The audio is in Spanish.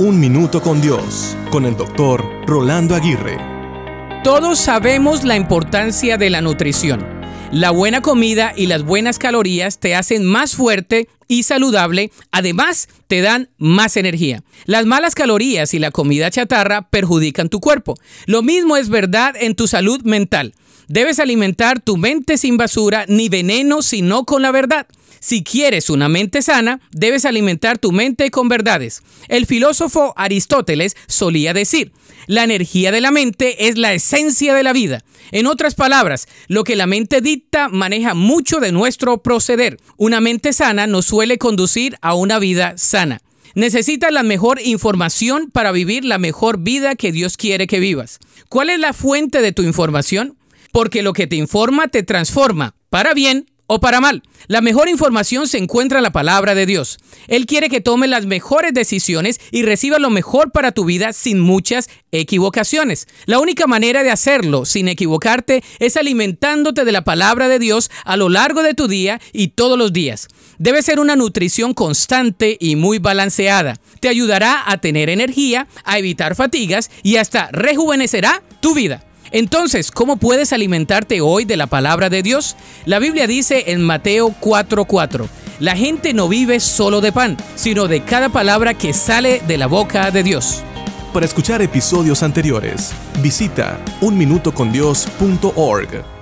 Un Minuto con Dios, con el doctor Rolando Aguirre. Todos sabemos la importancia de la nutrición. La buena comida y las buenas calorías te hacen más fuerte y saludable, además te dan más energía. Las malas calorías y la comida chatarra perjudican tu cuerpo. Lo mismo es verdad en tu salud mental. Debes alimentar tu mente sin basura ni veneno, sino con la verdad. Si quieres una mente sana, debes alimentar tu mente con verdades. El filósofo Aristóteles solía decir, la energía de la mente es la esencia de la vida. En otras palabras, lo que la mente dicta maneja mucho de nuestro proceder. Una mente sana nos suele conducir a una vida sana. Necesitas la mejor información para vivir la mejor vida que Dios quiere que vivas. ¿Cuál es la fuente de tu información? Porque lo que te informa te transforma, para bien o para mal. La mejor información se encuentra en la palabra de Dios. Él quiere que tomes las mejores decisiones y recibas lo mejor para tu vida sin muchas equivocaciones. La única manera de hacerlo sin equivocarte es alimentándote de la palabra de Dios a lo largo de tu día y todos los días. Debe ser una nutrición constante y muy balanceada. Te ayudará a tener energía, a evitar fatigas y hasta rejuvenecerá tu vida. Entonces, ¿cómo puedes alimentarte hoy de la palabra de Dios? La Biblia dice en Mateo 4:4, la gente no vive solo de pan, sino de cada palabra que sale de la boca de Dios. Para escuchar episodios anteriores, visita unminutocondios.org.